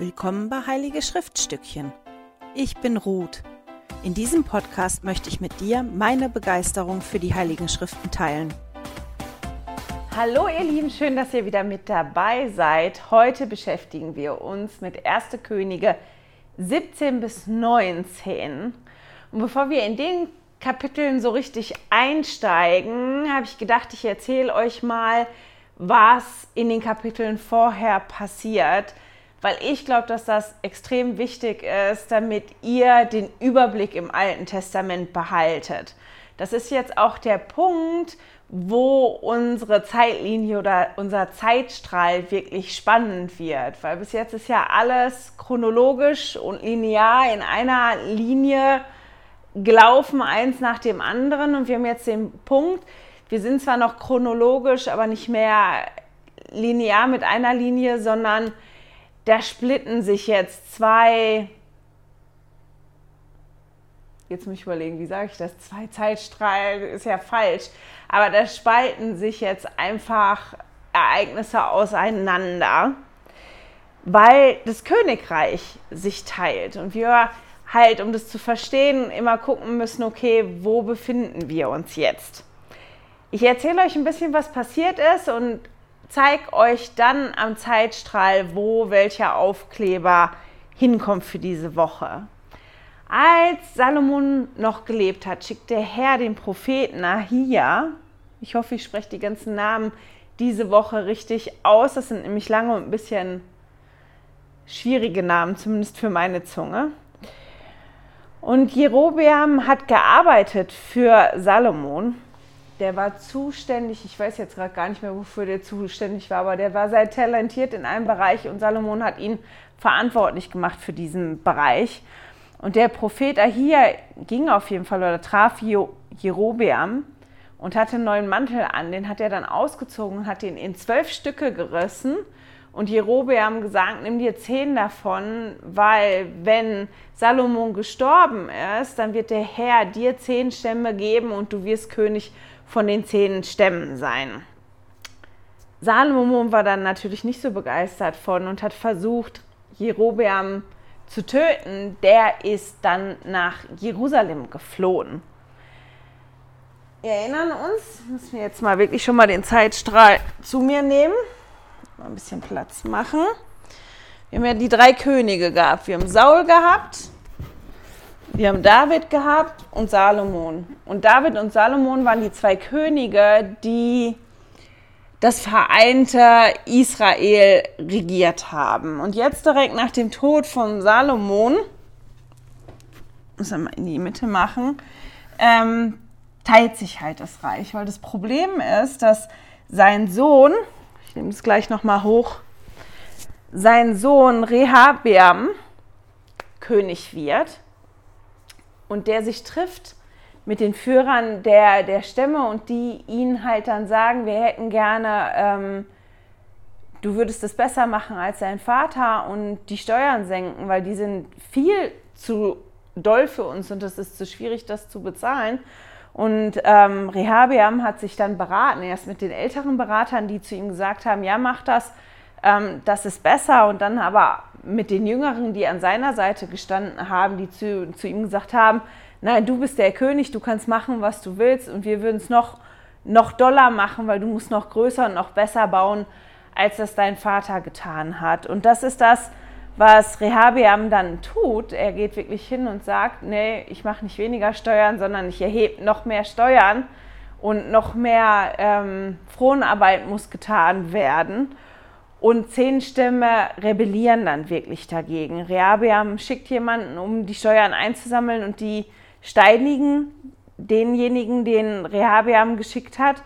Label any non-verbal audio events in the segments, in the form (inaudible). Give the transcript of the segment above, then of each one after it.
Willkommen bei Heilige Schriftstückchen. Ich bin Ruth. In diesem Podcast möchte ich mit dir meine Begeisterung für die Heiligen Schriften teilen. Hallo ihr Lieben, schön, dass ihr wieder mit dabei seid. Heute beschäftigen wir uns mit 1. Könige 17 bis 19. Und bevor wir in den Kapiteln so richtig einsteigen, habe ich gedacht, ich erzähle euch mal, was in den Kapiteln vorher passiert weil ich glaube, dass das extrem wichtig ist, damit ihr den Überblick im Alten Testament behaltet. Das ist jetzt auch der Punkt, wo unsere Zeitlinie oder unser Zeitstrahl wirklich spannend wird, weil bis jetzt ist ja alles chronologisch und linear in einer Linie gelaufen, eins nach dem anderen und wir haben jetzt den Punkt, wir sind zwar noch chronologisch, aber nicht mehr linear mit einer Linie, sondern da splitten sich jetzt zwei, jetzt muss ich überlegen, wie sage ich das, zwei Zeitstrahlen ist ja falsch, aber da spalten sich jetzt einfach Ereignisse auseinander, weil das Königreich sich teilt und wir halt, um das zu verstehen, immer gucken müssen, okay, wo befinden wir uns jetzt? Ich erzähle euch ein bisschen, was passiert ist und zeige euch dann am Zeitstrahl, wo welcher Aufkleber hinkommt für diese Woche. Als Salomon noch gelebt hat, schickt der Herr den Propheten Ahia. Ich hoffe, ich spreche die ganzen Namen diese Woche richtig aus. Das sind nämlich lange und ein bisschen schwierige Namen, zumindest für meine Zunge. Und Jerobeam hat gearbeitet für Salomon der war zuständig, ich weiß jetzt gerade gar nicht mehr, wofür der zuständig war, aber der war sehr talentiert in einem Bereich und Salomon hat ihn verantwortlich gemacht für diesen Bereich. Und der Prophet Ahia ging auf jeden Fall oder traf Jerobeam und hatte einen neuen Mantel an. Den hat er dann ausgezogen und hat ihn in zwölf Stücke gerissen. Und Jerobeam gesagt, nimm dir zehn davon, weil wenn Salomon gestorben ist, dann wird der Herr dir zehn Stämme geben und du wirst König von den zehn Stämmen sein. Salomon war dann natürlich nicht so begeistert von und hat versucht, Jerobeam zu töten. Der ist dann nach Jerusalem geflohen. Wir erinnern uns, müssen wir jetzt mal wirklich schon mal den Zeitstrahl zu mir nehmen. Mal ein bisschen Platz machen. Wir haben ja die drei Könige gehabt. Wir haben Saul gehabt, wir haben David gehabt und Salomon. Und David und Salomon waren die zwei Könige, die das vereinte Israel regiert haben. Und jetzt direkt nach dem Tod von Salomon, muss man mal in die Mitte machen, ähm, teilt sich halt das Reich. Weil das Problem ist, dass sein Sohn, ich nehme es gleich nochmal hoch, sein Sohn Rehabeam König wird und der sich trifft mit den Führern der, der Stämme und die ihn halt dann sagen, wir hätten gerne, ähm, du würdest es besser machen als dein Vater und die Steuern senken, weil die sind viel zu doll für uns und es ist zu schwierig, das zu bezahlen. Und ähm, Rehabeam hat sich dann beraten, erst mit den älteren Beratern, die zu ihm gesagt haben, ja, mach das, ähm, das ist besser. Und dann aber mit den Jüngeren, die an seiner Seite gestanden haben, die zu, zu ihm gesagt haben, nein, du bist der König, du kannst machen, was du willst und wir würden es noch, noch doller machen, weil du musst noch größer und noch besser bauen, als das dein Vater getan hat. Und das ist das, was Rehabeam dann tut. Er geht wirklich hin und sagt, nee, ich mache nicht weniger Steuern, sondern ich erhebe noch mehr Steuern und noch mehr ähm, Fronarbeit muss getan werden. Und zehn Stämme rebellieren dann wirklich dagegen. Rehabeam schickt jemanden, um die Steuern einzusammeln und die steinigen denjenigen, den Rehabeam geschickt hat.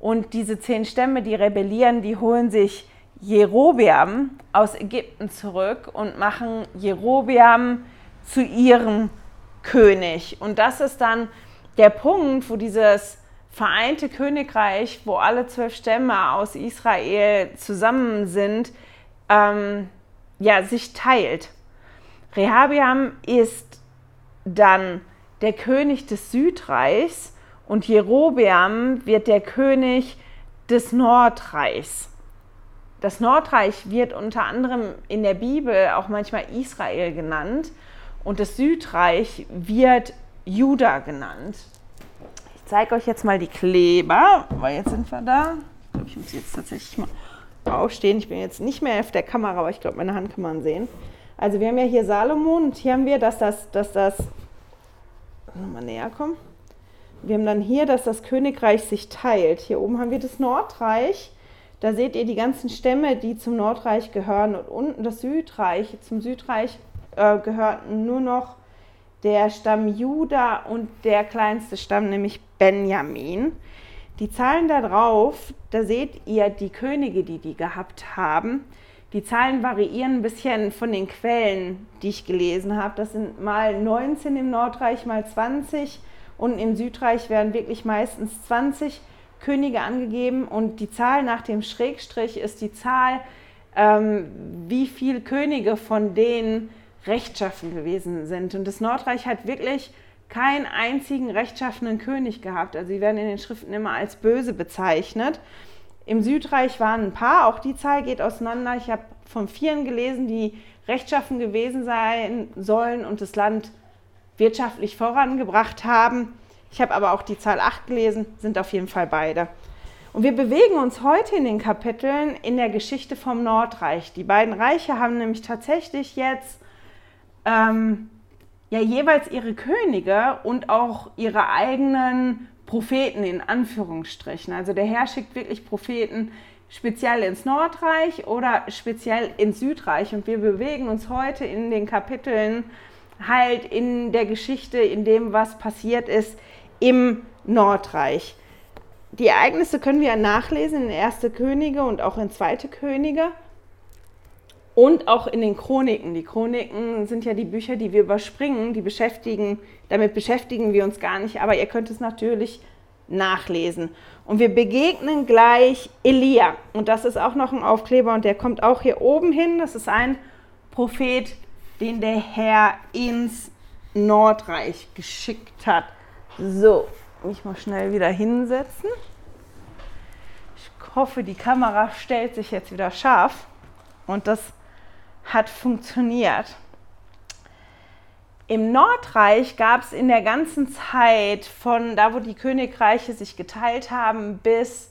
Und diese zehn Stämme, die rebellieren, die holen sich Jerobeam aus Ägypten zurück und machen Jerobeam zu ihrem König. Und das ist dann der Punkt, wo dieses vereinte Königreich, wo alle zwölf Stämme aus Israel zusammen sind, ähm, ja, sich teilt. Rehabiam ist dann der König des Südreichs und Jerobeam wird der König des Nordreichs. das Nordreich wird unter anderem in der Bibel auch manchmal Israel genannt und das Südreich wird Juda genannt. Zeige euch jetzt mal die Kleber, weil jetzt sind wir da. Ich glaube, ich muss jetzt tatsächlich mal aufstehen. Ich bin jetzt nicht mehr auf der Kamera, aber ich glaube, meine Hand kann man sehen. Also wir haben ja hier Salomon und hier haben wir, dass das, dass das, nochmal näher kommen. Wir haben dann hier, dass das Königreich sich teilt. Hier oben haben wir das Nordreich. Da seht ihr die ganzen Stämme, die zum Nordreich gehören. Und unten das Südreich. Zum Südreich äh, gehörten nur noch der Stamm Juda und der kleinste Stamm, nämlich Benjamin. Die Zahlen da drauf, da seht ihr die Könige, die die gehabt haben. Die Zahlen variieren ein bisschen von den Quellen, die ich gelesen habe. Das sind mal 19 im Nordreich, mal 20 und im Südreich werden wirklich meistens 20 Könige angegeben und die Zahl nach dem Schrägstrich ist die Zahl, ähm, wie viele Könige von denen rechtschaffen gewesen sind. Und das Nordreich hat wirklich keinen einzigen rechtschaffenen König gehabt. Also sie werden in den Schriften immer als böse bezeichnet. Im Südreich waren ein paar, auch die Zahl geht auseinander. Ich habe von vielen gelesen, die rechtschaffen gewesen sein sollen und das Land wirtschaftlich vorangebracht haben. Ich habe aber auch die Zahl 8 gelesen, sind auf jeden Fall beide. Und wir bewegen uns heute in den Kapiteln in der Geschichte vom Nordreich. Die beiden Reiche haben nämlich tatsächlich jetzt ähm, ja jeweils ihre Könige und auch ihre eigenen Propheten in Anführungsstrichen. Also der Herr schickt wirklich Propheten speziell ins Nordreich oder speziell ins Südreich. Und wir bewegen uns heute in den Kapiteln halt in der Geschichte, in dem, was passiert ist im Nordreich. Die Ereignisse können wir nachlesen in Erste Könige und auch in Zweite Könige und auch in den Chroniken. Die Chroniken sind ja die Bücher, die wir überspringen, die beschäftigen, damit beschäftigen wir uns gar nicht, aber ihr könnt es natürlich nachlesen. Und wir begegnen gleich Elia. Und das ist auch noch ein Aufkleber und der kommt auch hier oben hin. Das ist ein Prophet, den der Herr ins Nordreich geschickt hat. So, mich mal schnell wieder hinsetzen. Ich hoffe, die Kamera stellt sich jetzt wieder scharf und das hat funktioniert. Im Nordreich gab es in der ganzen Zeit von da, wo die Königreiche sich geteilt haben, bis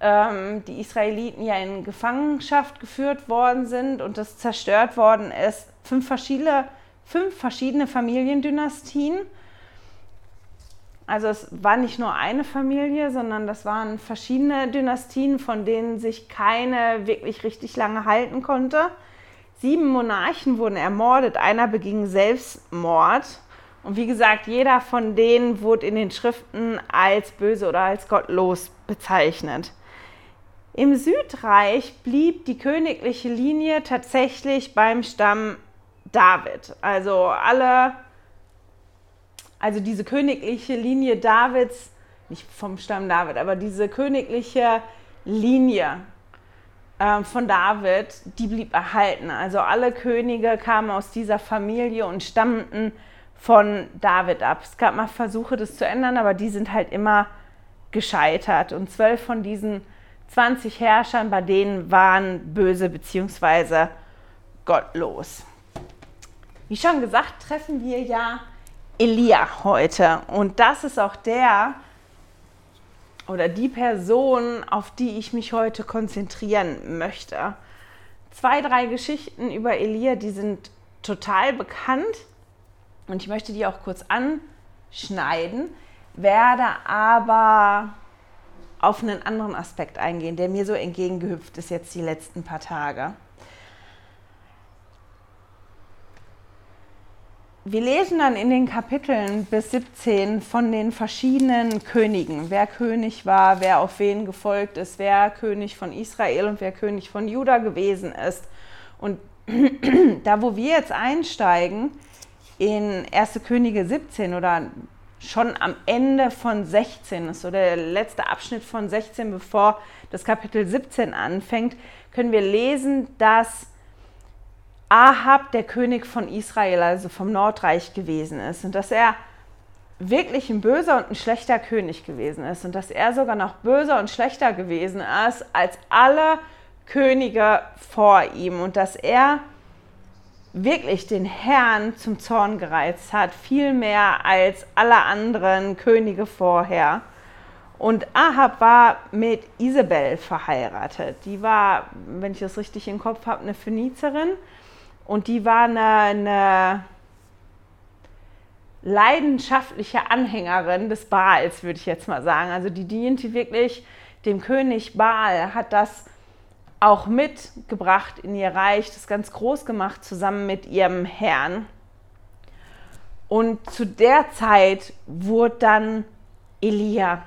ähm, die Israeliten ja in Gefangenschaft geführt worden sind und das zerstört worden ist, fünf verschiedene, fünf verschiedene Familiendynastien also es war nicht nur eine Familie, sondern das waren verschiedene Dynastien, von denen sich keine wirklich richtig lange halten konnte. Sieben Monarchen wurden ermordet, einer beging Selbstmord. Und wie gesagt, jeder von denen wurde in den Schriften als böse oder als gottlos bezeichnet. Im Südreich blieb die königliche Linie tatsächlich beim Stamm David. Also alle also diese königliche Linie Davids, nicht vom Stamm David, aber diese königliche Linie von David, die blieb erhalten. Also alle Könige kamen aus dieser Familie und stammten von David ab. Es gab mal Versuche, das zu ändern, aber die sind halt immer gescheitert. Und zwölf von diesen 20 Herrschern, bei denen waren böse bzw. gottlos. Wie schon gesagt, treffen wir ja Elia heute. Und das ist auch der oder die Person, auf die ich mich heute konzentrieren möchte. Zwei, drei Geschichten über Elia, die sind total bekannt und ich möchte die auch kurz anschneiden, werde aber auf einen anderen Aspekt eingehen, der mir so entgegengehüpft ist jetzt die letzten paar Tage. Wir lesen dann in den Kapiteln bis 17 von den verschiedenen Königen, wer König war, wer auf wen gefolgt ist, wer König von Israel und wer König von Juda gewesen ist. Und (clears throat) da, wo wir jetzt einsteigen, in 1. Könige 17 oder schon am Ende von 16, ist so der letzte Abschnitt von 16, bevor das Kapitel 17 anfängt, können wir lesen, dass Ahab der König von Israel, also vom Nordreich gewesen ist und dass er wirklich ein böser und ein schlechter König gewesen ist und dass er sogar noch böser und schlechter gewesen ist als alle Könige vor ihm und dass er wirklich den Herrn zum Zorn gereizt hat, viel mehr als alle anderen Könige vorher. Und Ahab war mit Isabel verheiratet. Die war, wenn ich das richtig im Kopf habe, eine Phönizerin. Und die war eine, eine leidenschaftliche Anhängerin des Baals, würde ich jetzt mal sagen. Also die diente wirklich dem König Baal, hat das auch mitgebracht in ihr Reich, das ganz groß gemacht, zusammen mit ihrem Herrn. Und zu der Zeit wurde dann Elia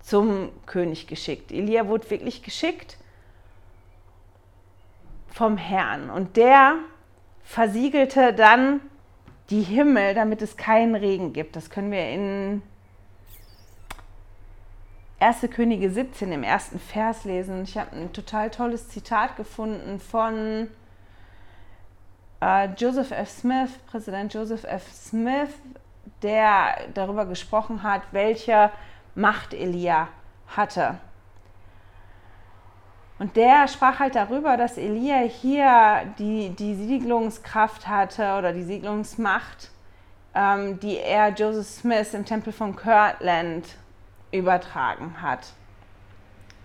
zum König geschickt. Elia wurde wirklich geschickt vom Herrn. Und der versiegelte dann die Himmel, damit es keinen Regen gibt. Das können wir in 1. Könige 17 im ersten Vers lesen. Ich habe ein total tolles Zitat gefunden von äh, Joseph F. Smith, Präsident Joseph F. Smith, der darüber gesprochen hat, welche Macht Elia hatte. Und der sprach halt darüber, dass Elia hier die, die Siedlungskraft hatte oder die Siedlungsmacht, ähm, die er Joseph Smith im Tempel von Kirtland übertragen hat.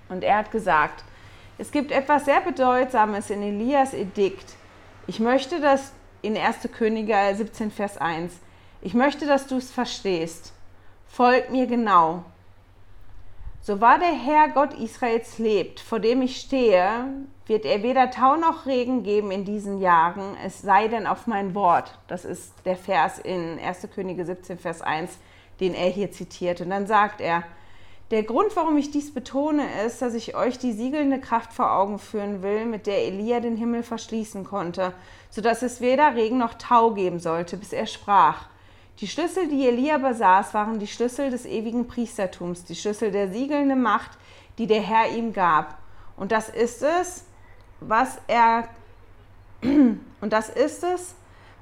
Und er hat gesagt, es gibt etwas sehr Bedeutsames in Elias Edikt. Ich möchte das in 1. Könige 17, Vers 1. Ich möchte, dass du es verstehst. Folg mir genau. So wahr der Herr Gott Israels lebt, vor dem ich stehe, wird er weder Tau noch Regen geben in diesen Jahren, es sei denn auf mein Wort. Das ist der Vers in 1. Könige 17, Vers 1, den er hier zitiert. Und dann sagt er, der Grund, warum ich dies betone, ist, dass ich euch die siegelnde Kraft vor Augen führen will, mit der Elia den Himmel verschließen konnte, sodass es weder Regen noch Tau geben sollte, bis er sprach. Die Schlüssel, die Elia besaß, waren die Schlüssel des ewigen Priestertums, die Schlüssel der siegelnden Macht, die der Herr ihm gab. Und das ist es, was er (clears throat) und das ist es,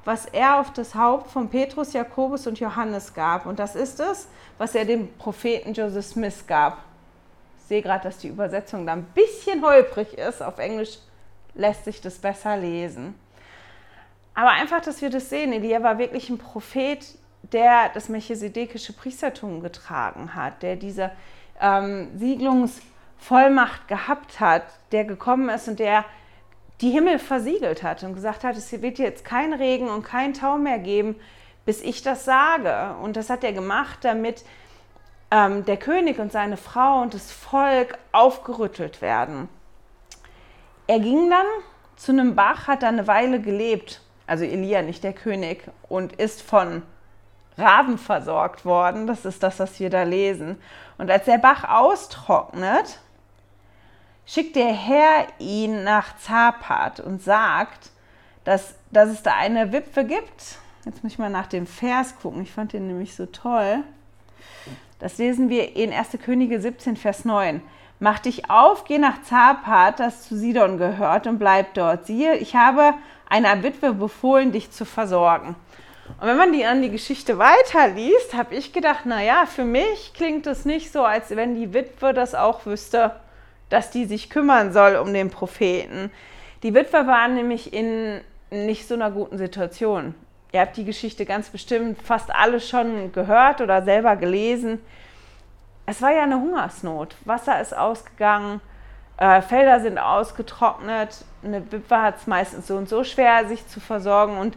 was er auf das Haupt von Petrus, Jakobus und Johannes gab. Und das ist es, was er dem Propheten Joseph Smith gab. Ich sehe gerade, dass die Übersetzung da ein bisschen holprig ist. Auf Englisch lässt sich das besser lesen. Aber einfach, dass wir das sehen. Elia war wirklich ein Prophet, der das melchisedekische Priestertum getragen hat, der diese ähm, Siedlungsvollmacht gehabt hat, der gekommen ist und der die Himmel versiegelt hat und gesagt hat, es wird jetzt kein Regen und kein Tau mehr geben, bis ich das sage. Und das hat er gemacht, damit ähm, der König und seine Frau und das Volk aufgerüttelt werden. Er ging dann zu einem Bach, hat da eine Weile gelebt, also Elia, nicht der König, und ist von Raben versorgt worden. Das ist das, was wir da lesen. Und als der Bach austrocknet, schickt der Herr ihn nach Zapat und sagt, dass, dass es da eine Witwe gibt. Jetzt muss ich mal nach dem Vers gucken. Ich fand den nämlich so toll. Das lesen wir in 1. Könige 17, Vers 9. Mach dich auf, geh nach Zapat, das zu Sidon gehört, und bleib dort. Siehe, ich habe einer Witwe befohlen, dich zu versorgen. Und wenn man die an die Geschichte weiterliest, habe ich gedacht, naja, für mich klingt es nicht so, als wenn die Witwe das auch wüsste, dass die sich kümmern soll um den Propheten. Die Witwe war nämlich in nicht so einer guten Situation. Ihr habt die Geschichte ganz bestimmt fast alle schon gehört oder selber gelesen. Es war ja eine Hungersnot. Wasser ist ausgegangen, äh, Felder sind ausgetrocknet. Eine Witwe hat es meistens so und so schwer, sich zu versorgen. Und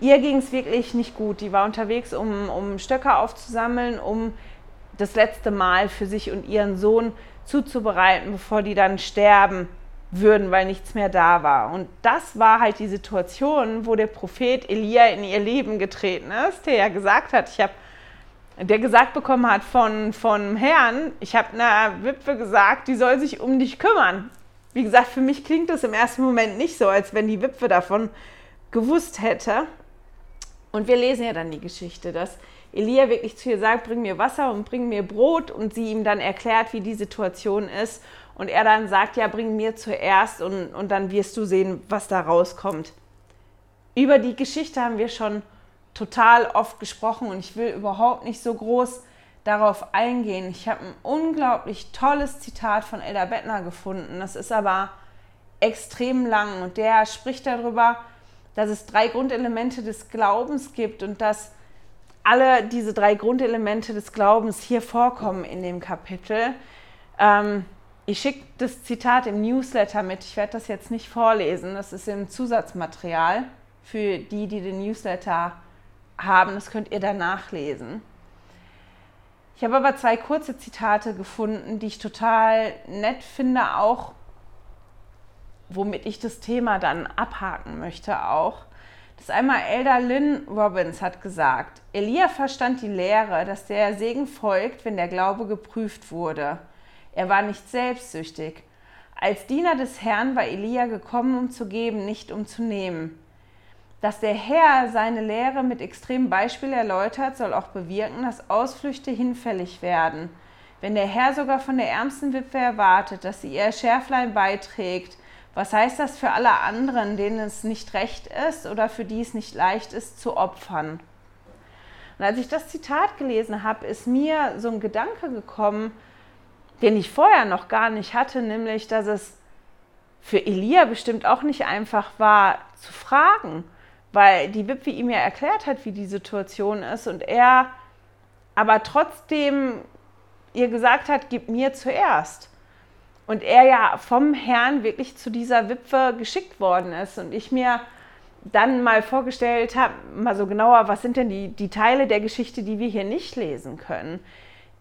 ihr ging es wirklich nicht gut. Die war unterwegs, um, um Stöcke aufzusammeln, um das letzte Mal für sich und ihren Sohn zuzubereiten, bevor die dann sterben würden, weil nichts mehr da war. Und das war halt die Situation, wo der Prophet Elia in ihr Leben getreten ist, der ja gesagt hat, ich habe der gesagt bekommen hat von, von Herrn, ich habe einer Witwe gesagt, die soll sich um dich kümmern. Wie gesagt, für mich klingt das im ersten Moment nicht so, als wenn die Witwe davon gewusst hätte. Und wir lesen ja dann die Geschichte, dass Elia wirklich zu ihr sagt, bring mir Wasser und bring mir Brot und sie ihm dann erklärt, wie die Situation ist. Und er dann sagt, ja, bring mir zuerst und, und dann wirst du sehen, was da rauskommt. Über die Geschichte haben wir schon total oft gesprochen und ich will überhaupt nicht so groß darauf eingehen. Ich habe ein unglaublich tolles Zitat von Elda Bettner gefunden. Das ist aber extrem lang und der spricht darüber, dass es drei Grundelemente des Glaubens gibt und dass alle diese drei Grundelemente des Glaubens hier vorkommen in dem Kapitel. Ähm, ich schicke das Zitat im Newsletter mit. Ich werde das jetzt nicht vorlesen. Das ist im Zusatzmaterial für die, die den Newsletter haben. Das könnt ihr dann nachlesen. Ich habe aber zwei kurze Zitate gefunden, die ich total nett finde, auch womit ich das Thema dann abhaken möchte auch. Das einmal Elder Lynn Robbins hat gesagt, Elia verstand die Lehre, dass der Segen folgt, wenn der Glaube geprüft wurde. Er war nicht selbstsüchtig. Als Diener des Herrn war Elia gekommen, um zu geben, nicht um zu nehmen. Dass der Herr seine Lehre mit extremem Beispiel erläutert, soll auch bewirken, dass Ausflüchte hinfällig werden. Wenn der Herr sogar von der ärmsten Witwe erwartet, dass sie ihr Schärflein beiträgt, was heißt das für alle anderen, denen es nicht recht ist oder für die es nicht leicht ist, zu opfern? Und als ich das Zitat gelesen habe, ist mir so ein Gedanke gekommen, den ich vorher noch gar nicht hatte, nämlich, dass es für Elia bestimmt auch nicht einfach war zu fragen, weil die Witwe ihm ja erklärt hat, wie die Situation ist und er aber trotzdem ihr gesagt hat, gib mir zuerst. Und er ja vom Herrn wirklich zu dieser Witwe geschickt worden ist und ich mir dann mal vorgestellt habe, mal so genauer, was sind denn die, die Teile der Geschichte, die wir hier nicht lesen können.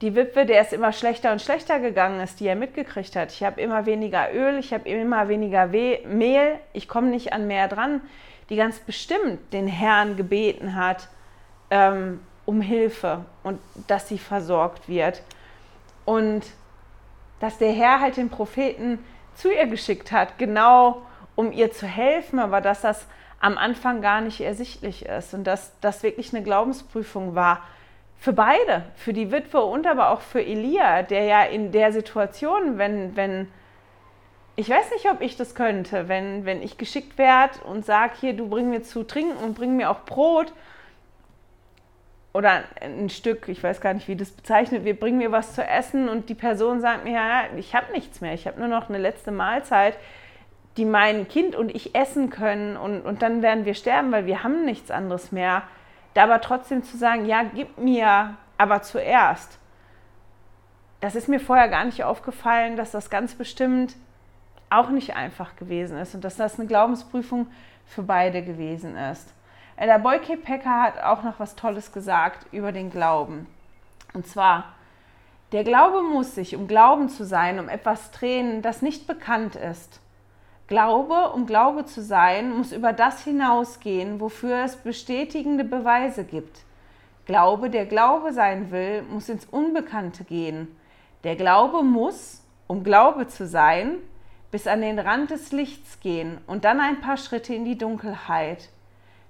Die Witwe, der es immer schlechter und schlechter gegangen ist, die er mitgekriegt hat. Ich habe immer weniger Öl, ich habe immer weniger We Mehl, ich komme nicht an mehr dran die ganz bestimmt den Herrn gebeten hat ähm, um Hilfe und dass sie versorgt wird. Und dass der Herr halt den Propheten zu ihr geschickt hat, genau um ihr zu helfen, aber dass das am Anfang gar nicht ersichtlich ist und dass das wirklich eine Glaubensprüfung war für beide, für die Witwe und aber auch für Elia, der ja in der Situation, wenn, wenn ich weiß nicht, ob ich das könnte, wenn, wenn ich geschickt werde und sage, hier, du bring mir zu trinken und bring mir auch Brot oder ein Stück, ich weiß gar nicht, wie das bezeichnet wird, bring mir was zu essen und die Person sagt mir, ja, ich habe nichts mehr, ich habe nur noch eine letzte Mahlzeit, die mein Kind und ich essen können und, und dann werden wir sterben, weil wir haben nichts anderes mehr. Da aber trotzdem zu sagen, ja, gib mir aber zuerst. Das ist mir vorher gar nicht aufgefallen, dass das ganz bestimmt auch nicht einfach gewesen ist und dass das eine Glaubensprüfung für beide gewesen ist. Der Boyke Pecker hat auch noch was Tolles gesagt über den Glauben. Und zwar, der Glaube muss sich, um Glauben zu sein, um etwas drehen, das nicht bekannt ist. Glaube, um Glaube zu sein, muss über das hinausgehen, wofür es bestätigende Beweise gibt. Glaube, der Glaube sein will, muss ins Unbekannte gehen. Der Glaube muss, um Glaube zu sein, bis an den Rand des Lichts gehen und dann ein paar Schritte in die Dunkelheit.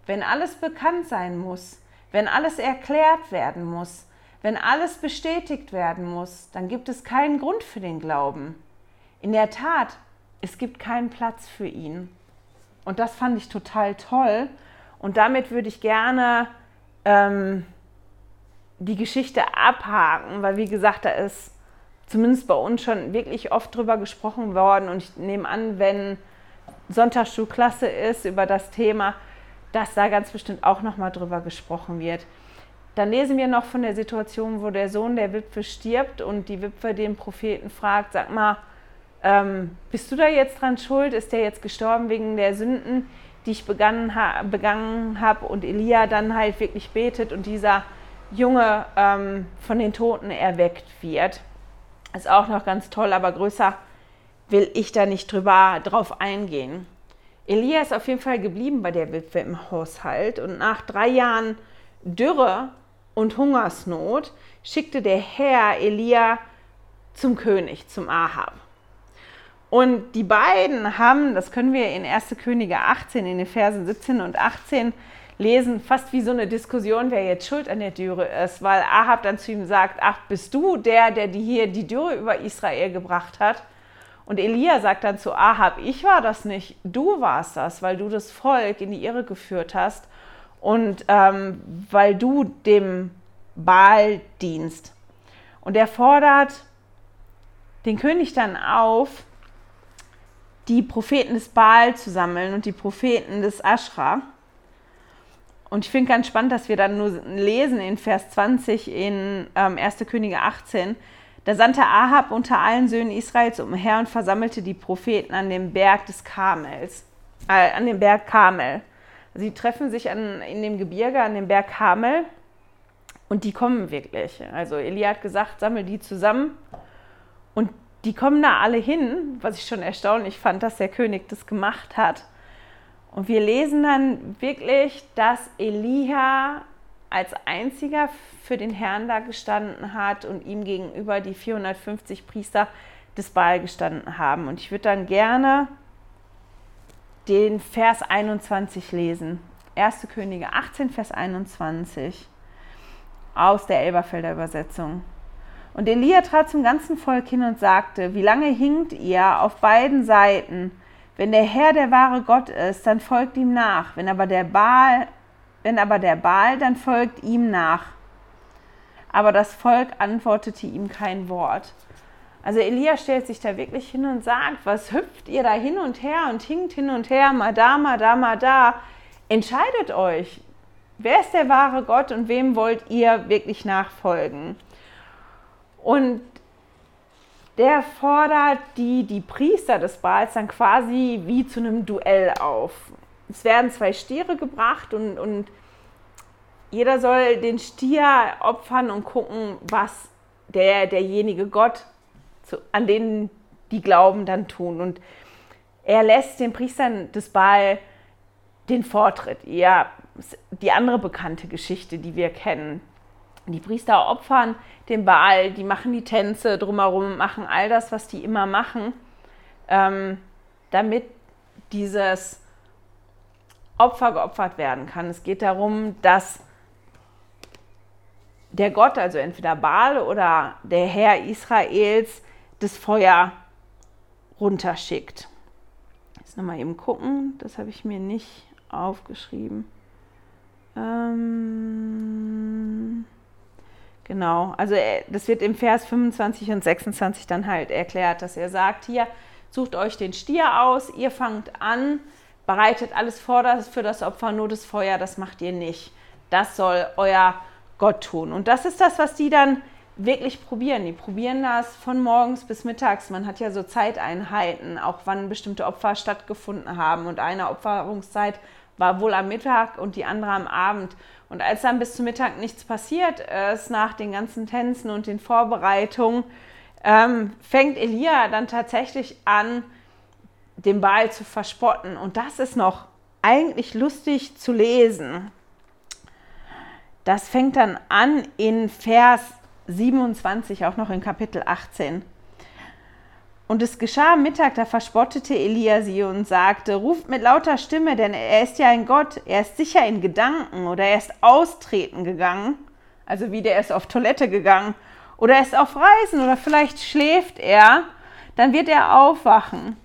Wenn alles bekannt sein muss, wenn alles erklärt werden muss, wenn alles bestätigt werden muss, dann gibt es keinen Grund für den Glauben. In der Tat, es gibt keinen Platz für ihn. Und das fand ich total toll. Und damit würde ich gerne ähm, die Geschichte abhaken, weil wie gesagt, da ist zumindest bei uns schon wirklich oft drüber gesprochen worden. Und ich nehme an, wenn Sonntagsschulklasse ist über das Thema, dass da ganz bestimmt auch nochmal drüber gesprochen wird. Dann lesen wir noch von der Situation, wo der Sohn der Witwe stirbt und die Witwe den Propheten fragt, sag mal, ähm, bist du da jetzt dran schuld? Ist der jetzt gestorben wegen der Sünden, die ich begangen, ha begangen habe? Und Elia dann halt wirklich betet und dieser Junge ähm, von den Toten erweckt wird. Ist auch noch ganz toll, aber größer will ich da nicht drüber drauf eingehen. Elia ist auf jeden Fall geblieben bei der Witwe im Haushalt und nach drei Jahren Dürre und Hungersnot schickte der Herr Elia zum König, zum Ahab. Und die beiden haben, das können wir in 1. Könige 18, in den Versen 17 und 18 lesen, fast wie so eine Diskussion, wer jetzt schuld an der Dürre ist, weil Ahab dann zu ihm sagt, ach, bist du der, der hier die Dürre über Israel gebracht hat? Und Elia sagt dann zu Ahab, ich war das nicht, du warst das, weil du das Volk in die Irre geführt hast und ähm, weil du dem Baal dienst. Und er fordert den König dann auf, die Propheten des Baal zu sammeln und die Propheten des Aschra. Und ich finde ganz spannend, dass wir dann nur lesen in Vers 20 in ähm, 1. Könige 18. Da sandte Ahab unter allen Söhnen Israels umher und versammelte die Propheten an dem Berg des Karmels, äh, an dem Berg Karmel. Sie treffen sich an, in dem Gebirge an dem Berg Karmel und die kommen wirklich. Also Elia hat gesagt, sammel die zusammen und die kommen da alle hin, was ich schon erstaunlich fand, dass der König das gemacht hat. Und wir lesen dann wirklich, dass Elia als einziger für den Herrn da gestanden hat und ihm gegenüber die 450 Priester des Baal gestanden haben. Und ich würde dann gerne den Vers 21 lesen. 1. Könige 18, Vers 21 aus der Elberfelder Übersetzung. Und Elia trat zum ganzen Volk hin und sagte, wie lange hinkt ihr auf beiden Seiten? Wenn der Herr der wahre Gott ist, dann folgt ihm nach. Wenn aber der Baal, wenn aber der Baal, dann folgt ihm nach. Aber das Volk antwortete ihm kein Wort. Also Elia stellt sich da wirklich hin und sagt, was hüpft ihr da hin und her und hinkt hin und her, mal da, mal da, mal da. Entscheidet euch, wer ist der wahre Gott und wem wollt ihr wirklich nachfolgen? Und der fordert die, die Priester des Baals dann quasi wie zu einem Duell auf. Es werden zwei Stiere gebracht und, und jeder soll den Stier opfern und gucken, was der, derjenige Gott, zu, an den die glauben, dann tun. Und er lässt den Priestern des Baal den Vortritt. Ja, die andere bekannte Geschichte, die wir kennen. Die Priester opfern den Baal, die machen die Tänze drumherum, machen all das, was die immer machen, ähm, damit dieses Opfer geopfert werden kann. Es geht darum, dass der Gott, also entweder Baal oder der Herr Israels, das Feuer runterschickt. Jetzt nochmal eben gucken, das habe ich mir nicht aufgeschrieben. Ähm Genau, also äh, das wird im Vers 25 und 26 dann halt erklärt, dass er sagt, hier, sucht euch den Stier aus, ihr fangt an, bereitet alles vor für das Opfer, nur das Feuer, das macht ihr nicht. Das soll euer Gott tun. Und das ist das, was die dann wirklich probieren. Die probieren das von morgens bis mittags. Man hat ja so Zeiteinheiten, auch wann bestimmte Opfer stattgefunden haben. Und eine Opferungszeit war wohl am Mittag und die andere am Abend. Und als dann bis zum Mittag nichts passiert ist, nach den ganzen Tänzen und den Vorbereitungen, ähm, fängt Elia dann tatsächlich an, den Baal zu verspotten. Und das ist noch eigentlich lustig zu lesen. Das fängt dann an in Vers 27, auch noch in Kapitel 18. Und es geschah am Mittag, da verspottete Elia sie und sagte, ruft mit lauter Stimme, denn er ist ja ein Gott, er ist sicher in Gedanken oder er ist austreten gegangen, also wie der ist auf Toilette gegangen, oder er ist auf Reisen oder vielleicht schläft er, dann wird er aufwachen.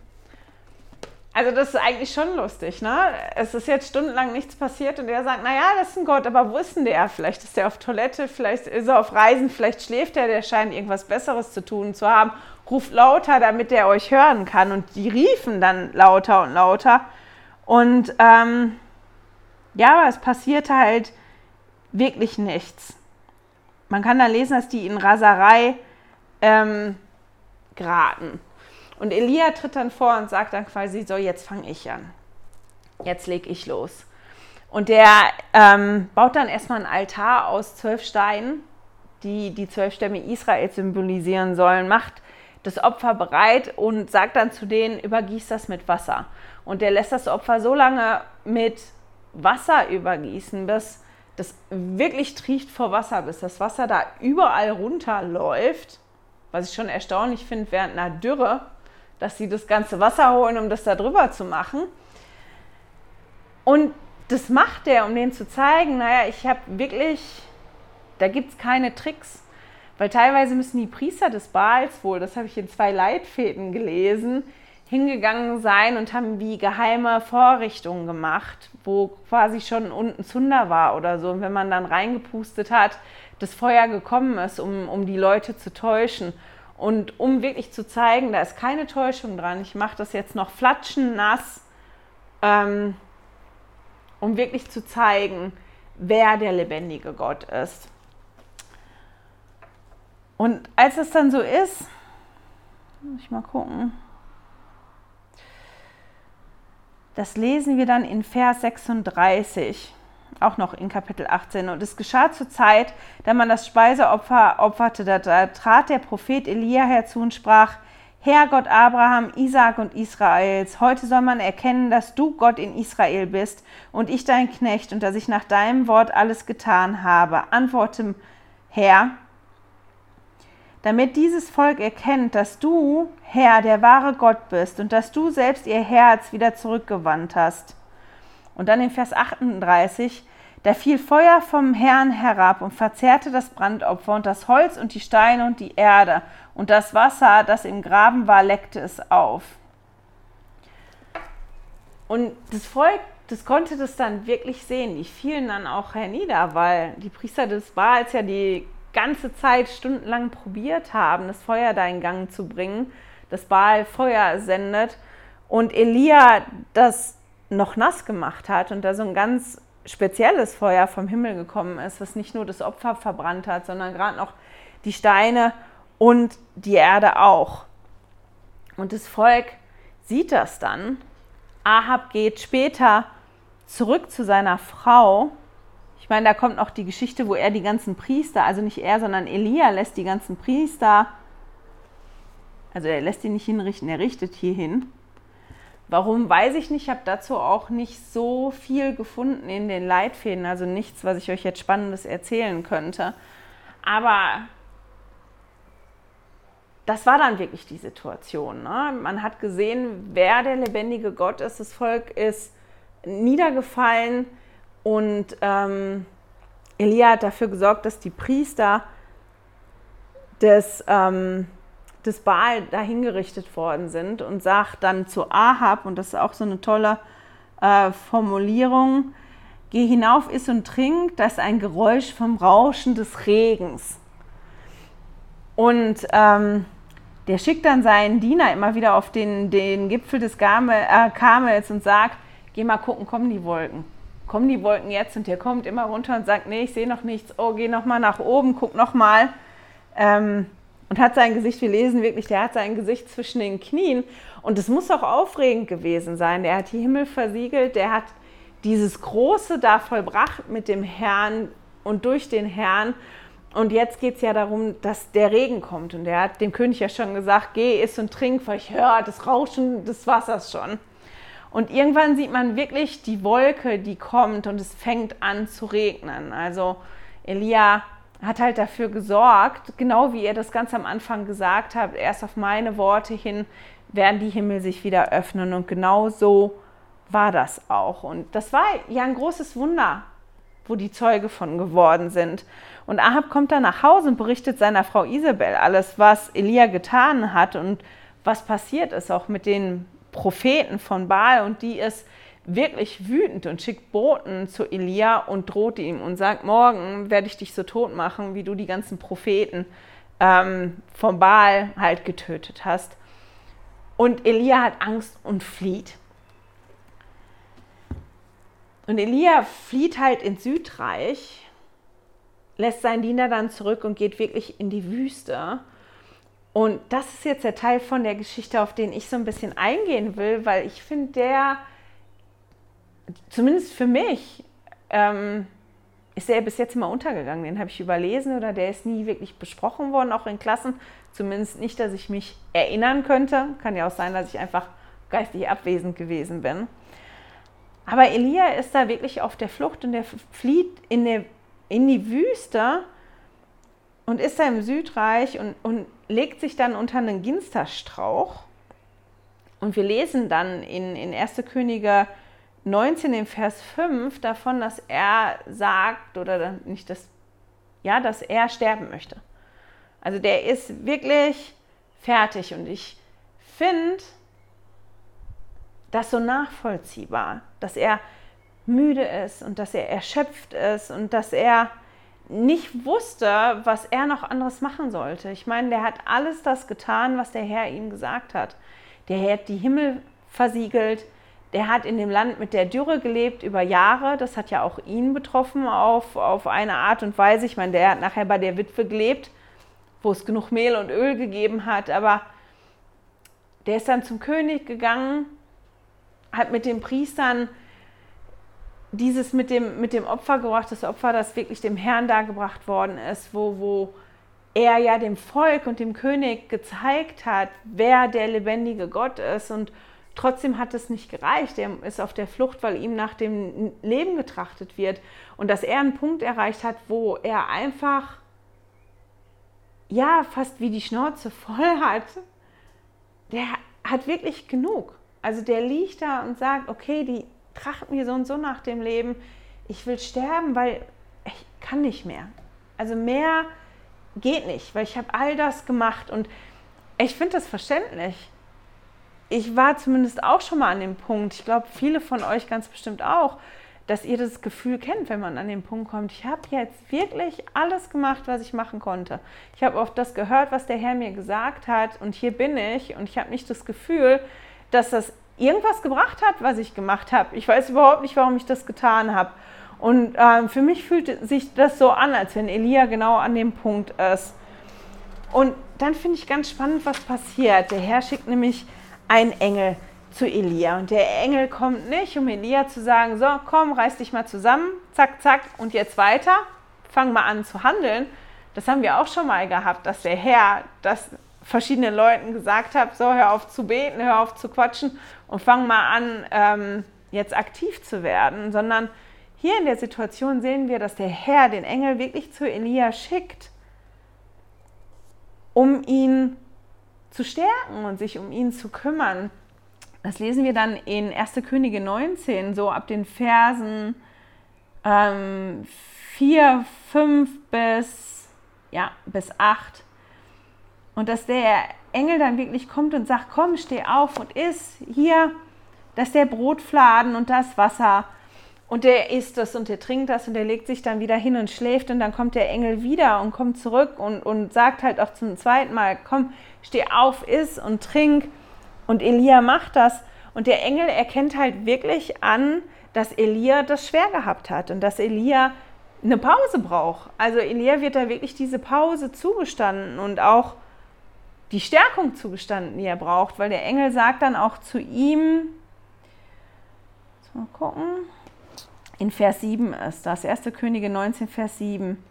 Also das ist eigentlich schon lustig, ne? Es ist jetzt stundenlang nichts passiert und er sagt, naja, das ist ein Gott, aber wo ist denn der? Vielleicht ist er auf Toilette, vielleicht ist er auf Reisen, vielleicht schläft er, der scheint irgendwas Besseres zu tun zu haben. Ruft lauter, damit er euch hören kann. Und die riefen dann lauter und lauter. Und ähm, ja, aber es passierte halt wirklich nichts. Man kann da lesen, dass die in Raserei ähm, geraten. Und Elia tritt dann vor und sagt dann quasi, so, jetzt fange ich an. Jetzt lege ich los. Und der ähm, baut dann erstmal einen Altar aus zwölf Steinen, die die zwölf Stämme Israel symbolisieren sollen, macht das Opfer bereit und sagt dann zu denen, übergieß das mit Wasser. Und der lässt das Opfer so lange mit Wasser übergießen, bis das wirklich trieft vor Wasser, bis das Wasser da überall runterläuft. Was ich schon erstaunlich finde während einer Dürre, dass sie das ganze Wasser holen, um das da drüber zu machen. Und das macht er, um denen zu zeigen, naja, ich habe wirklich, da gibt es keine Tricks. Weil teilweise müssen die Priester des Baals wohl, das habe ich in zwei Leitfäden gelesen, hingegangen sein und haben wie geheime Vorrichtungen gemacht, wo quasi schon unten Zunder war oder so. Und wenn man dann reingepustet hat, das Feuer gekommen ist, um, um die Leute zu täuschen. Und um wirklich zu zeigen, da ist keine Täuschung dran, ich mache das jetzt noch flatschen nass, ähm, um wirklich zu zeigen, wer der lebendige Gott ist. Und als es dann so ist, muss ich mal gucken. Das lesen wir dann in Vers 36, auch noch in Kapitel 18. Und es geschah zur Zeit, da man das Speiseopfer opferte, da, trat der Prophet Elia herzu und sprach, Herr Gott Abraham, Isaak und Israels, heute soll man erkennen, dass du Gott in Israel bist und ich dein Knecht und dass ich nach deinem Wort alles getan habe. Antworte, Herr, damit dieses Volk erkennt, dass du, Herr, der wahre Gott bist und dass du selbst ihr Herz wieder zurückgewandt hast. Und dann in Vers 38, da fiel Feuer vom Herrn herab und verzehrte das Brandopfer und das Holz und die Steine und die Erde und das Wasser, das im Graben war, leckte es auf. Und das Volk, das konnte das dann wirklich sehen. Die fielen dann auch hernieder, weil die Priester des Baals ja die ganze Zeit stundenlang probiert haben, das Feuer da in Gang zu bringen, das Baal Feuer sendet und Elia das noch nass gemacht hat und da so ein ganz spezielles Feuer vom Himmel gekommen ist, was nicht nur das Opfer verbrannt hat, sondern gerade noch die Steine und die Erde auch. Und das Volk sieht das dann. Ahab geht später zurück zu seiner Frau ich meine, da kommt noch die Geschichte, wo er die ganzen Priester, also nicht er, sondern Elia lässt die ganzen Priester, also er lässt die nicht hinrichten, er richtet hier hin. Warum, weiß ich nicht. Ich habe dazu auch nicht so viel gefunden in den Leitfäden, also nichts, was ich euch jetzt Spannendes erzählen könnte. Aber das war dann wirklich die Situation. Ne? Man hat gesehen, wer der lebendige Gott ist. Das Volk ist niedergefallen und ähm, Elia hat dafür gesorgt, dass die Priester des, ähm, des Baal dahingerichtet worden sind und sagt dann zu Ahab, und das ist auch so eine tolle äh, Formulierung, geh hinauf, iss und trink, das ist ein Geräusch vom Rauschen des Regens. Und ähm, der schickt dann seinen Diener immer wieder auf den, den Gipfel des Gamel, äh, Karmels und sagt, geh mal gucken, kommen die Wolken kommen die Wolken jetzt und der kommt immer runter und sagt, nee, ich sehe noch nichts, oh, geh noch mal nach oben, guck noch mal. Ähm, und hat sein Gesicht, wir lesen wirklich, der hat sein Gesicht zwischen den Knien. Und es muss auch aufregend gewesen sein. Der hat die Himmel versiegelt, der hat dieses Große da vollbracht mit dem Herrn und durch den Herrn. Und jetzt geht es ja darum, dass der Regen kommt. Und er hat dem König ja schon gesagt, geh, iss und trink, weil ich höre das Rauschen des Wassers schon. Und irgendwann sieht man wirklich die Wolke, die kommt und es fängt an zu regnen. Also Elia hat halt dafür gesorgt, genau wie ihr das ganz am Anfang gesagt habt, erst auf meine Worte hin werden die Himmel sich wieder öffnen. Und genau so war das auch. Und das war ja ein großes Wunder, wo die Zeuge von geworden sind. Und Ahab kommt dann nach Hause und berichtet seiner Frau Isabel alles, was Elia getan hat und was passiert ist, auch mit den Propheten von Baal und die ist wirklich wütend und schickt Boten zu Elia und droht ihm und sagt, morgen werde ich dich so tot machen, wie du die ganzen Propheten ähm, von Baal halt getötet hast. Und Elia hat Angst und flieht. Und Elia flieht halt ins Südreich, lässt seinen Diener dann zurück und geht wirklich in die Wüste und das ist jetzt der Teil von der Geschichte, auf den ich so ein bisschen eingehen will, weil ich finde, der, zumindest für mich, ähm, ist der bis jetzt immer untergegangen. Den habe ich überlesen oder der ist nie wirklich besprochen worden, auch in Klassen. Zumindest nicht, dass ich mich erinnern könnte. Kann ja auch sein, dass ich einfach geistig abwesend gewesen bin. Aber Elia ist da wirklich auf der Flucht und der flieht in, der, in die Wüste und ist da im Südreich und, und legt sich dann unter einen Ginsterstrauch. Und wir lesen dann in, in 1. Könige 19 in Vers 5 davon, dass er sagt, oder nicht das, ja, dass er sterben möchte. Also der ist wirklich fertig und ich finde das so nachvollziehbar, dass er müde ist und dass er erschöpft ist und dass er nicht wusste, was er noch anderes machen sollte. Ich meine, der hat alles das getan, was der Herr ihm gesagt hat. Der Herr hat die Himmel versiegelt, der hat in dem Land mit der Dürre gelebt über Jahre. Das hat ja auch ihn betroffen auf, auf eine Art und Weise. Ich meine, der hat nachher bei der Witwe gelebt, wo es genug Mehl und Öl gegeben hat. Aber der ist dann zum König gegangen, hat mit den Priestern dieses mit dem, mit dem Opfer gebracht, das Opfer, das wirklich dem Herrn dargebracht worden ist, wo, wo er ja dem Volk und dem König gezeigt hat, wer der lebendige Gott ist. Und trotzdem hat es nicht gereicht. Er ist auf der Flucht, weil ihm nach dem Leben getrachtet wird. Und dass er einen Punkt erreicht hat, wo er einfach, ja, fast wie die Schnauze voll (laughs) hat, der hat wirklich genug. Also der liegt da und sagt, okay, die tracht mir so und so nach dem Leben. Ich will sterben, weil ich kann nicht mehr. Also mehr geht nicht, weil ich habe all das gemacht und ich finde das verständlich. Ich war zumindest auch schon mal an dem Punkt, ich glaube viele von euch ganz bestimmt auch, dass ihr das Gefühl kennt, wenn man an den Punkt kommt, ich habe jetzt wirklich alles gemacht, was ich machen konnte. Ich habe oft das gehört, was der Herr mir gesagt hat und hier bin ich und ich habe nicht das Gefühl, dass das irgendwas gebracht hat, was ich gemacht habe. Ich weiß überhaupt nicht, warum ich das getan habe. Und ähm, für mich fühlt sich das so an, als wenn Elia genau an dem Punkt ist. Und dann finde ich ganz spannend, was passiert. Der Herr schickt nämlich einen Engel zu Elia. Und der Engel kommt nicht, um Elia zu sagen, so, komm, reiß dich mal zusammen, zack, zack, und jetzt weiter, fang mal an zu handeln. Das haben wir auch schon mal gehabt, dass der Herr das verschiedenen Leuten gesagt hat, so, hör auf zu beten, hör auf zu quatschen und fang mal an, ähm, jetzt aktiv zu werden, sondern hier in der Situation sehen wir, dass der Herr den Engel wirklich zu Elia schickt, um ihn zu stärken und sich um ihn zu kümmern. Das lesen wir dann in 1. Könige 19, so ab den Versen ähm, 4, 5 bis, ja, bis 8. Und dass der Engel dann wirklich kommt und sagt, komm, steh auf und iss hier, dass der Brotfladen und das Wasser und der isst das und der trinkt das und der legt sich dann wieder hin und schläft und dann kommt der Engel wieder und kommt zurück und, und sagt halt auch zum zweiten Mal, komm, steh auf, iss und trink. Und Elia macht das. Und der Engel erkennt halt wirklich an, dass Elia das schwer gehabt hat und dass Elia eine Pause braucht. Also Elia wird da wirklich diese Pause zugestanden und auch die Stärkung zugestanden, die er braucht, weil der Engel sagt dann auch zu ihm, mal gucken, in Vers 7 ist das, 1. Könige 19, Vers 7.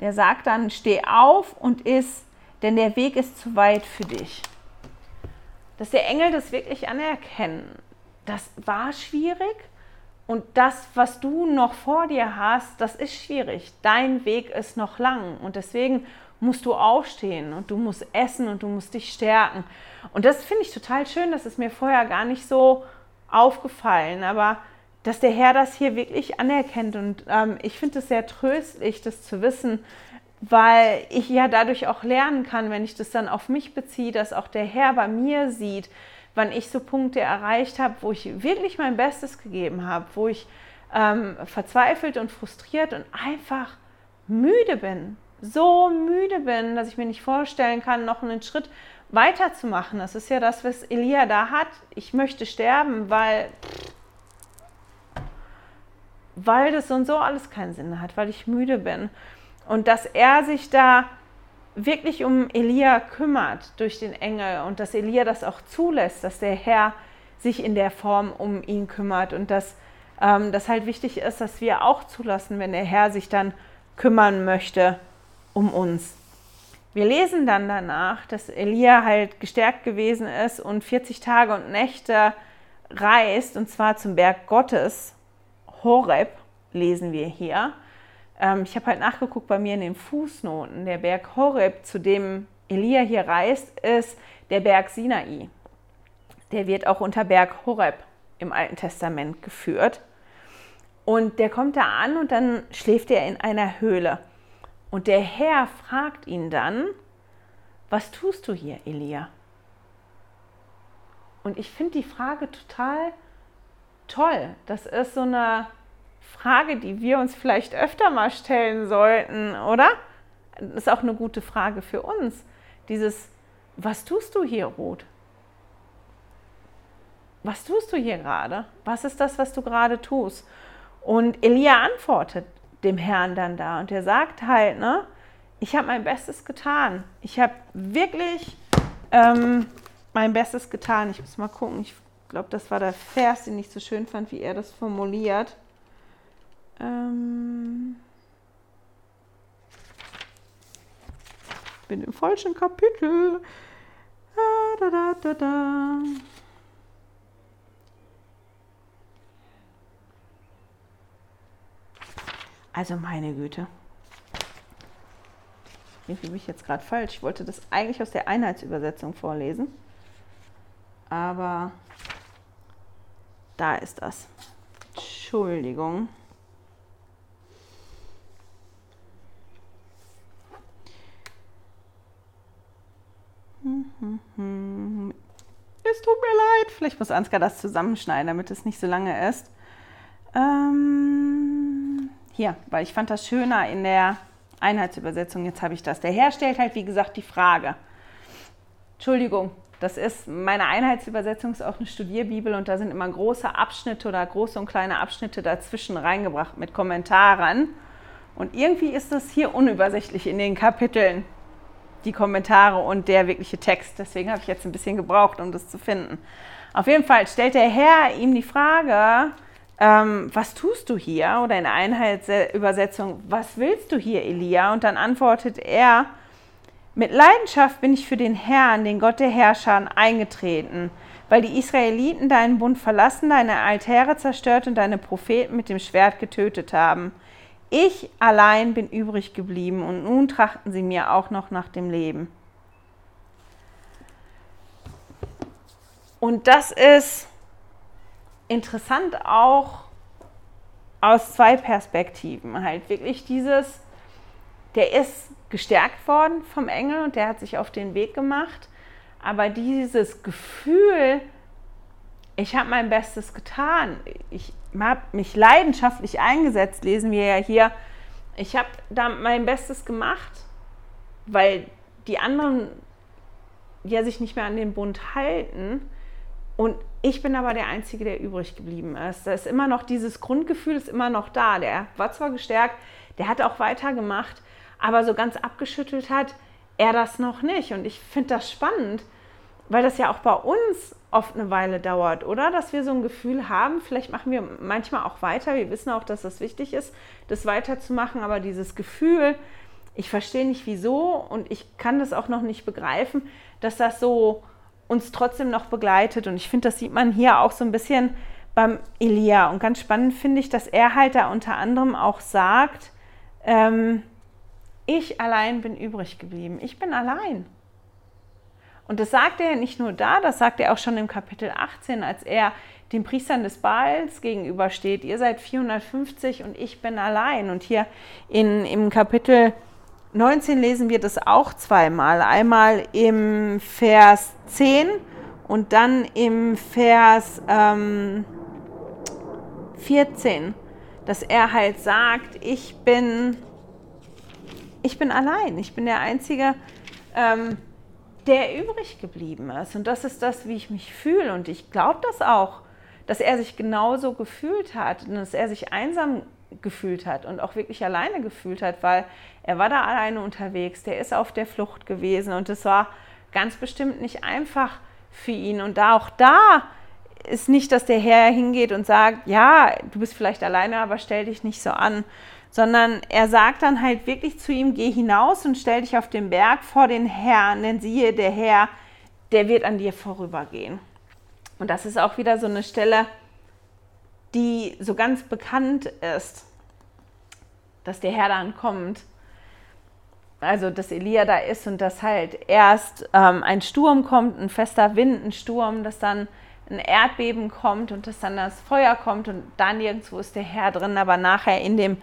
Der sagt dann, steh auf und iss, denn der Weg ist zu weit für dich. Dass der Engel das wirklich anerkennen, das war schwierig und das, was du noch vor dir hast, das ist schwierig. Dein Weg ist noch lang und deswegen musst du aufstehen und du musst essen und du musst dich stärken. Und das finde ich total schön, das ist mir vorher gar nicht so aufgefallen, aber dass der Herr das hier wirklich anerkennt. Und ähm, ich finde es sehr tröstlich, das zu wissen, weil ich ja dadurch auch lernen kann, wenn ich das dann auf mich beziehe, dass auch der Herr bei mir sieht, wann ich so Punkte erreicht habe, wo ich wirklich mein Bestes gegeben habe, wo ich ähm, verzweifelt und frustriert und einfach müde bin. So müde bin, dass ich mir nicht vorstellen kann, noch einen Schritt weiterzumachen. Das ist ja das, was Elia da hat. Ich möchte sterben, weil, weil das und so alles keinen Sinn hat, weil ich müde bin. Und dass er sich da wirklich um Elia kümmert durch den Engel und dass Elia das auch zulässt, dass der Herr sich in der Form um ihn kümmert und dass ähm, das halt wichtig ist, dass wir auch zulassen, wenn der Herr sich dann kümmern möchte um uns. Wir lesen dann danach, dass Elia halt gestärkt gewesen ist und 40 Tage und Nächte reist, und zwar zum Berg Gottes, Horeb, lesen wir hier. Ähm, ich habe halt nachgeguckt bei mir in den Fußnoten. Der Berg Horeb, zu dem Elia hier reist, ist der Berg Sinai. Der wird auch unter Berg Horeb im Alten Testament geführt. Und der kommt da an und dann schläft er in einer Höhle. Und der Herr fragt ihn dann, was tust du hier, Elia? Und ich finde die Frage total toll. Das ist so eine Frage, die wir uns vielleicht öfter mal stellen sollten, oder? Das ist auch eine gute Frage für uns. Dieses, was tust du hier, Ruth? Was tust du hier gerade? Was ist das, was du gerade tust? Und Elia antwortet dem Herrn dann da und er sagt halt, ne, ich habe mein Bestes getan. Ich habe wirklich ähm, mein Bestes getan. Ich muss mal gucken. Ich glaube, das war der Vers, den ich so schön fand, wie er das formuliert. Ähm bin im falschen Kapitel. Ah, da, da, da, da. Also meine Güte. Irgendwie bin ich jetzt gerade falsch. Ich wollte das eigentlich aus der Einheitsübersetzung vorlesen. Aber da ist das. Entschuldigung. Es tut mir leid. Vielleicht muss Ansgar das zusammenschneiden, damit es nicht so lange ist. Ähm, hier, weil ich fand das schöner in der Einheitsübersetzung. Jetzt habe ich das. Der Herr stellt halt, wie gesagt, die Frage. Entschuldigung, das ist meine Einheitsübersetzung ist auch eine Studierbibel und da sind immer große Abschnitte oder große und kleine Abschnitte dazwischen reingebracht mit Kommentaren. Und irgendwie ist das hier unübersichtlich in den Kapiteln die Kommentare und der wirkliche Text. Deswegen habe ich jetzt ein bisschen gebraucht, um das zu finden. Auf jeden Fall stellt der Herr ihm die Frage, ähm, was tust du hier? Oder in Einheitsübersetzung, was willst du hier, Elia? Und dann antwortet er, mit Leidenschaft bin ich für den Herrn, den Gott der Herrscher, eingetreten, weil die Israeliten deinen Bund verlassen, deine Altäre zerstört und deine Propheten mit dem Schwert getötet haben. Ich allein bin übrig geblieben und nun trachten sie mir auch noch nach dem Leben. Und das ist interessant auch aus zwei Perspektiven. Halt wirklich dieses, der ist gestärkt worden vom Engel und der hat sich auf den Weg gemacht. Aber dieses Gefühl, ich habe mein Bestes getan. Ich habe mich leidenschaftlich eingesetzt, lesen wir ja hier. Ich habe da mein Bestes gemacht, weil die anderen ja sich nicht mehr an den Bund halten. Und ich bin aber der Einzige, der übrig geblieben ist. Da ist immer noch dieses Grundgefühl, ist immer noch da. Der war zwar gestärkt, der hat auch weitergemacht, aber so ganz abgeschüttelt hat er das noch nicht. Und ich finde das spannend, weil das ja auch bei uns oft eine Weile dauert, oder? Dass wir so ein Gefühl haben, vielleicht machen wir manchmal auch weiter. Wir wissen auch, dass das wichtig ist, das weiterzumachen, aber dieses Gefühl, ich verstehe nicht wieso und ich kann das auch noch nicht begreifen, dass das so uns trotzdem noch begleitet. Und ich finde, das sieht man hier auch so ein bisschen beim Elia. Und ganz spannend finde ich, dass er halt da unter anderem auch sagt, ähm, ich allein bin übrig geblieben. Ich bin allein. Und das sagt er nicht nur da, das sagt er auch schon im Kapitel 18, als er den Priestern des Baals gegenübersteht. Ihr seid 450 und ich bin allein. Und hier in, im Kapitel 19 lesen wir das auch zweimal. Einmal im Vers 10 und dann im Vers ähm, 14, dass er halt sagt, ich bin, ich bin allein, ich bin der Einzige, ähm, der übrig geblieben ist. Und das ist das, wie ich mich fühle. Und ich glaube das auch, dass er sich genauso gefühlt hat und dass er sich einsam gefühlt hat und auch wirklich alleine gefühlt hat, weil er war da alleine unterwegs, der ist auf der Flucht gewesen und es war ganz bestimmt nicht einfach für ihn. Und da auch da ist nicht, dass der Herr hingeht und sagt, ja, du bist vielleicht alleine, aber stell dich nicht so an, sondern er sagt dann halt wirklich zu ihm, geh hinaus und stell dich auf den Berg vor den Herrn, denn siehe, der Herr, der wird an dir vorübergehen. Und das ist auch wieder so eine Stelle, die so ganz bekannt ist, dass der Herr dann kommt. Also, dass Elia da ist und dass halt erst ähm, ein Sturm kommt, ein fester Wind, ein Sturm, dass dann ein Erdbeben kommt und dass dann das Feuer kommt und da nirgendwo ist der Herr drin, aber nachher in dem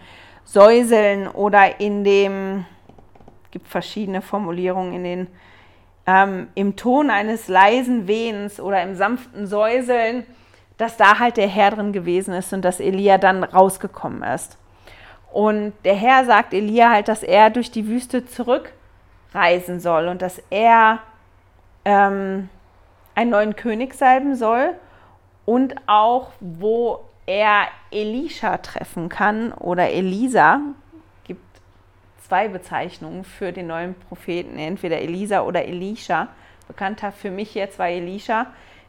Säuseln oder in dem, gibt verschiedene Formulierungen in den, ähm, im Ton eines leisen Wehens oder im sanften Säuseln, dass da halt der Herr drin gewesen ist und dass Elia dann rausgekommen ist. Und der Herr sagt Elia halt, dass er durch die Wüste zurückreisen soll und dass er ähm, einen neuen König salben soll und auch, wo er Elisha treffen kann oder Elisa. Gibt zwei Bezeichnungen für den neuen Propheten, entweder Elisa oder Elisha. Bekannter für mich jetzt war Elisha,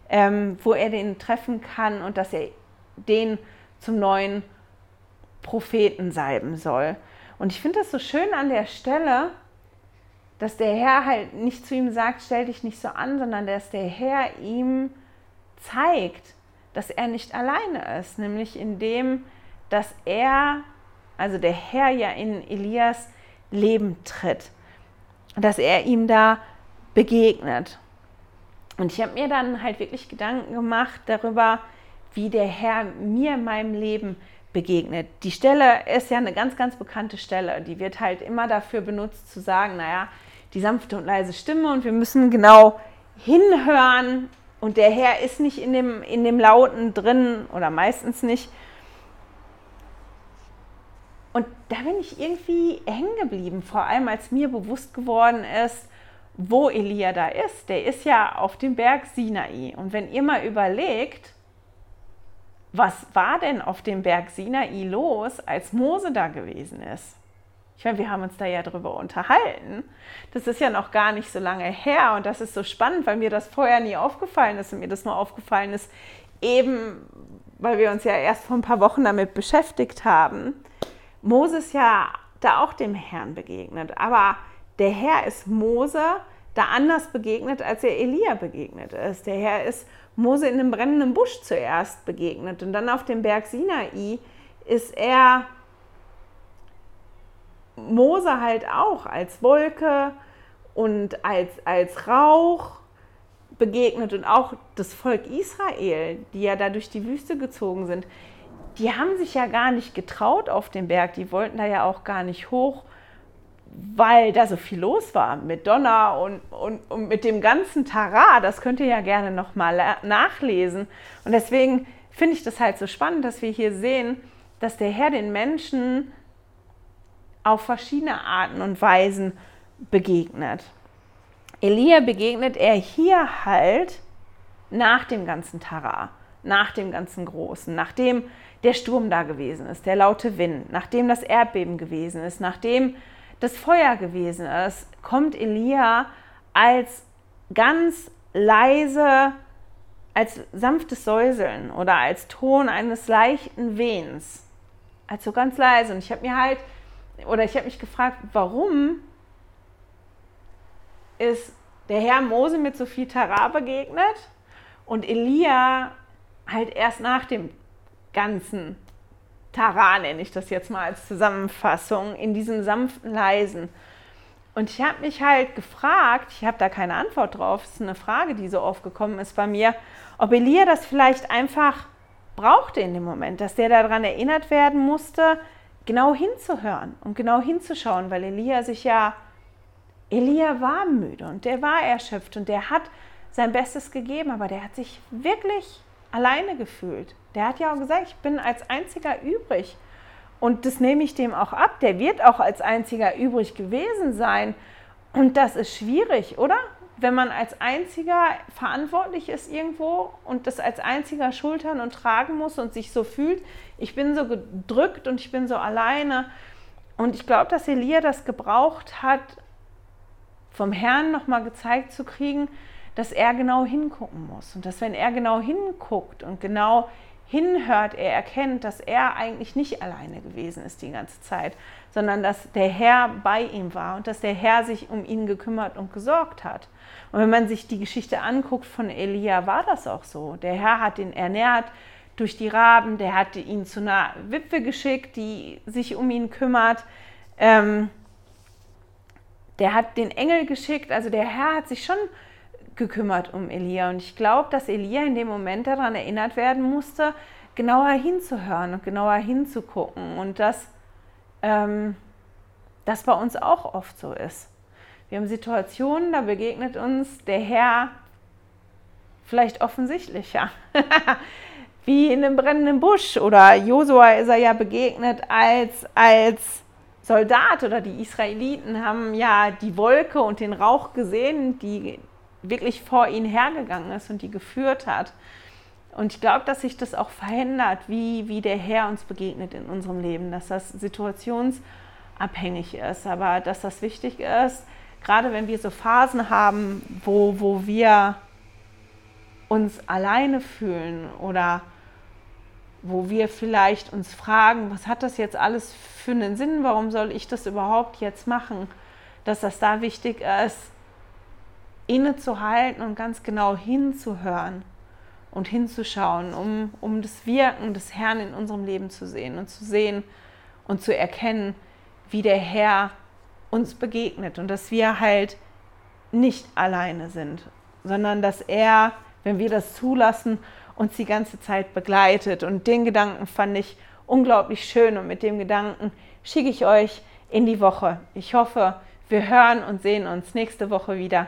ähm, wo er den treffen kann und dass er den zum neuen Propheten salben soll. Und ich finde das so schön an der Stelle, dass der Herr halt nicht zu ihm sagt, stell dich nicht so an, sondern dass der Herr ihm zeigt, dass er nicht alleine ist, nämlich indem, dass er, also der Herr ja in Elias Leben tritt, dass er ihm da begegnet. Und ich habe mir dann halt wirklich Gedanken gemacht darüber, wie der Herr mir in meinem Leben begegnet. Die Stelle ist ja eine ganz, ganz bekannte Stelle. Die wird halt immer dafür benutzt zu sagen, naja, die sanfte und leise Stimme und wir müssen genau hinhören und der Herr ist nicht in dem, in dem Lauten drin oder meistens nicht. Und da bin ich irgendwie hängen geblieben, vor allem als mir bewusst geworden ist, wo Elia da ist. Der ist ja auf dem Berg Sinai. Und wenn ihr mal überlegt, was war denn auf dem Berg Sinai los, als Mose da gewesen ist? Ich meine, wir haben uns da ja drüber unterhalten. Das ist ja noch gar nicht so lange her und das ist so spannend, weil mir das vorher nie aufgefallen ist und mir das nur aufgefallen ist, eben weil wir uns ja erst vor ein paar Wochen damit beschäftigt haben. Moses ja da auch dem Herrn begegnet, aber der Herr ist Mose da anders begegnet, als er Elia begegnet ist. Der Herr ist Mose in einem brennenden Busch zuerst begegnet und dann auf dem Berg Sinai ist er Mose halt auch als Wolke und als, als Rauch begegnet und auch das Volk Israel, die ja da durch die Wüste gezogen sind, die haben sich ja gar nicht getraut auf den Berg, die wollten da ja auch gar nicht hoch, weil da so viel los war mit Donner und, und, und mit dem ganzen Tara. Das könnt ihr ja gerne nochmal nachlesen. Und deswegen finde ich das halt so spannend, dass wir hier sehen, dass der Herr den Menschen auf verschiedene Arten und Weisen begegnet. Elia begegnet er hier halt nach dem ganzen Tara, nach dem ganzen Großen, nachdem der Sturm da gewesen ist, der laute Wind, nachdem das Erdbeben gewesen ist, nachdem das Feuer gewesen ist, kommt Elia als ganz leise, als sanftes Säuseln oder als Ton eines leichten Wehens. Also ganz leise. Und ich habe mir halt oder ich habe mich gefragt, warum ist der Herr Mose mit so viel Tara begegnet und Elia halt erst nach dem ganzen Tara, nenne ich das jetzt mal als Zusammenfassung, in diesem sanften Leisen. Und ich habe mich halt gefragt, ich habe da keine Antwort drauf, es ist eine Frage, die so aufgekommen ist bei mir, ob Elia das vielleicht einfach brauchte in dem Moment, dass der daran erinnert werden musste, genau hinzuhören und genau hinzuschauen, weil Elia sich ja, Elia war müde und der war erschöpft und der hat sein Bestes gegeben, aber der hat sich wirklich alleine gefühlt. Der hat ja auch gesagt, ich bin als einziger übrig. Und das nehme ich dem auch ab. Der wird auch als einziger übrig gewesen sein. Und das ist schwierig, oder? wenn man als einziger verantwortlich ist irgendwo und das als einziger schultern und tragen muss und sich so fühlt, ich bin so gedrückt und ich bin so alleine. Und ich glaube, dass Elia das gebraucht hat, vom Herrn nochmal gezeigt zu kriegen, dass er genau hingucken muss. Und dass wenn er genau hinguckt und genau hinhört, er erkennt, dass er eigentlich nicht alleine gewesen ist die ganze Zeit, sondern dass der Herr bei ihm war und dass der Herr sich um ihn gekümmert und gesorgt hat. Und wenn man sich die Geschichte anguckt von Elia, war das auch so. Der Herr hat ihn ernährt durch die Raben, der hatte ihn zu einer Witwe geschickt, die sich um ihn kümmert. Ähm, der hat den Engel geschickt, also der Herr hat sich schon gekümmert um Elia. Und ich glaube, dass Elia in dem Moment daran erinnert werden musste, genauer hinzuhören und genauer hinzugucken. Und dass ähm, das bei uns auch oft so ist. Wir haben Situationen, da begegnet uns der Herr vielleicht offensichtlicher. (laughs) wie in einem brennenden Busch. Oder Josua ist er ja begegnet als, als Soldat oder die Israeliten haben ja die Wolke und den Rauch gesehen, die wirklich vor ihnen hergegangen ist und die geführt hat. Und ich glaube, dass sich das auch verändert, wie, wie der Herr uns begegnet in unserem Leben, dass das situationsabhängig ist, aber dass das wichtig ist, gerade wenn wir so Phasen haben, wo, wo wir uns alleine fühlen oder wo wir vielleicht uns fragen, was hat das jetzt alles für einen Sinn, warum soll ich das überhaupt jetzt machen, dass das da wichtig ist, innezuhalten und ganz genau hinzuhören und hinzuschauen, um, um das Wirken des Herrn in unserem Leben zu sehen und zu sehen und zu erkennen, wie der Herr uns begegnet und dass wir halt nicht alleine sind, sondern dass er, wenn wir das zulassen, uns die ganze Zeit begleitet. Und den Gedanken fand ich unglaublich schön und mit dem Gedanken schicke ich euch in die Woche. Ich hoffe, wir hören und sehen uns nächste Woche wieder.